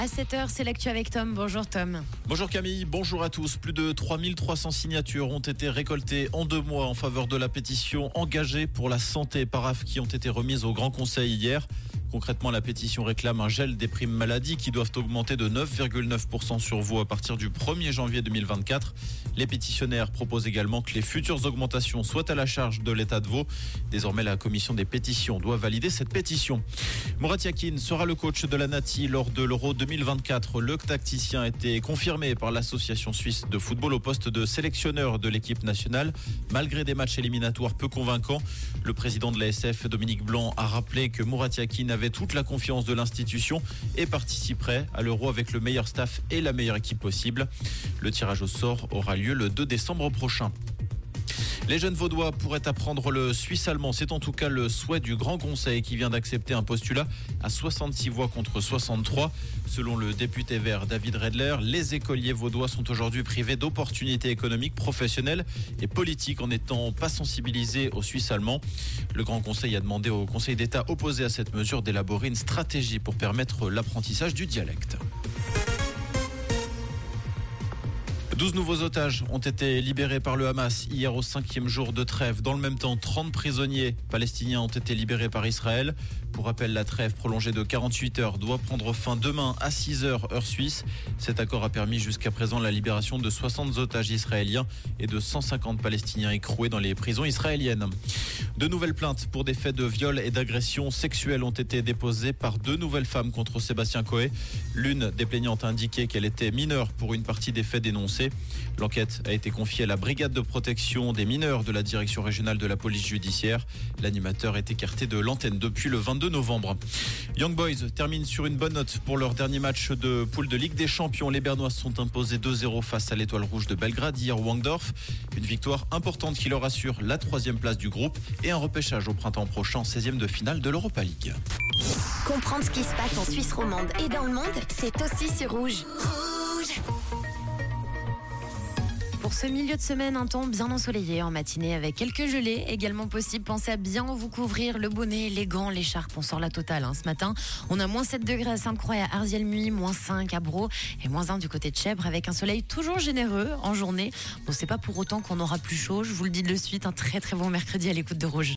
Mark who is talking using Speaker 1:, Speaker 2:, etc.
Speaker 1: À 7h, c'est l'actu avec Tom. Bonjour Tom.
Speaker 2: Bonjour Camille, bonjour à tous. Plus de 3300 signatures ont été récoltées en deux mois en faveur de la pétition engagée pour la santé paraf qui ont été remises au Grand Conseil hier. Concrètement, la pétition réclame un gel des primes maladie qui doivent augmenter de 9,9% sur vous à partir du 1er janvier 2024. Les pétitionnaires proposent également que les futures augmentations soient à la charge de l'État de Vaud. Désormais, la commission des pétitions doit valider cette pétition. Murat Yakin sera le coach de la Nati lors de l'Euro 2024. Le tacticien a été confirmé par l'association suisse de football au poste de sélectionneur de l'équipe nationale. Malgré des matchs éliminatoires peu convaincants, le président de l'ASF, Dominique Blanc, a rappelé que Murat Yakin avait avait toute la confiance de l'institution et participerait à l'Euro avec le meilleur staff et la meilleure équipe possible. Le tirage au sort aura lieu le 2 décembre prochain. Les jeunes vaudois pourraient apprendre le suisse allemand. C'est en tout cas le souhait du Grand Conseil qui vient d'accepter un postulat à 66 voix contre 63. Selon le député vert David Redler, les écoliers vaudois sont aujourd'hui privés d'opportunités économiques, professionnelles et politiques en n'étant pas sensibilisés au suisse allemand. Le Grand Conseil a demandé au Conseil d'État opposé à cette mesure d'élaborer une stratégie pour permettre l'apprentissage du dialecte. 12 nouveaux otages ont été libérés par le Hamas hier au cinquième jour de trêve. Dans le même temps, 30 prisonniers palestiniens ont été libérés par Israël. Pour rappel, la trêve prolongée de 48 heures doit prendre fin demain à 6 heures heure suisse. Cet accord a permis jusqu'à présent la libération de 60 otages israéliens et de 150 Palestiniens écroués dans les prisons israéliennes. De nouvelles plaintes pour des faits de viol et d'agression sexuelle ont été déposées par deux nouvelles femmes contre Sébastien Coé. L'une des plaignantes a indiqué qu'elle était mineure pour une partie des faits dénoncés. L'enquête a été confiée à la brigade de protection des mineurs de la direction régionale de la police judiciaire. L'animateur est écarté de l'antenne depuis le 22 novembre. Young Boys termine sur une bonne note pour leur dernier match de poule de Ligue des Champions. Les Bernois sont imposés 2-0 face à l'Étoile Rouge de Belgrade hier Wangdorf. Une victoire importante qui leur assure la troisième place du groupe et un repêchage au printemps prochain, 16e de finale de l'Europa League.
Speaker 3: Comprendre ce qui se passe en Suisse romande et dans le monde, c'est aussi sur Rouge. Rouge
Speaker 1: pour ce milieu de semaine, un temps bien ensoleillé en matinée avec quelques gelées également possible. Pensez à bien vous couvrir le bonnet, les gants, l'écharpe. On sort la totale hein. ce matin. On a moins 7 degrés à Sainte-Croix et à Arziel-Muy, moins 5 à Bro et moins 1 du côté de Chèvre avec un soleil toujours généreux en journée. Bon, c'est pas pour autant qu'on aura plus chaud. Je vous le dis de suite, un très très bon mercredi à l'écoute de Rouge.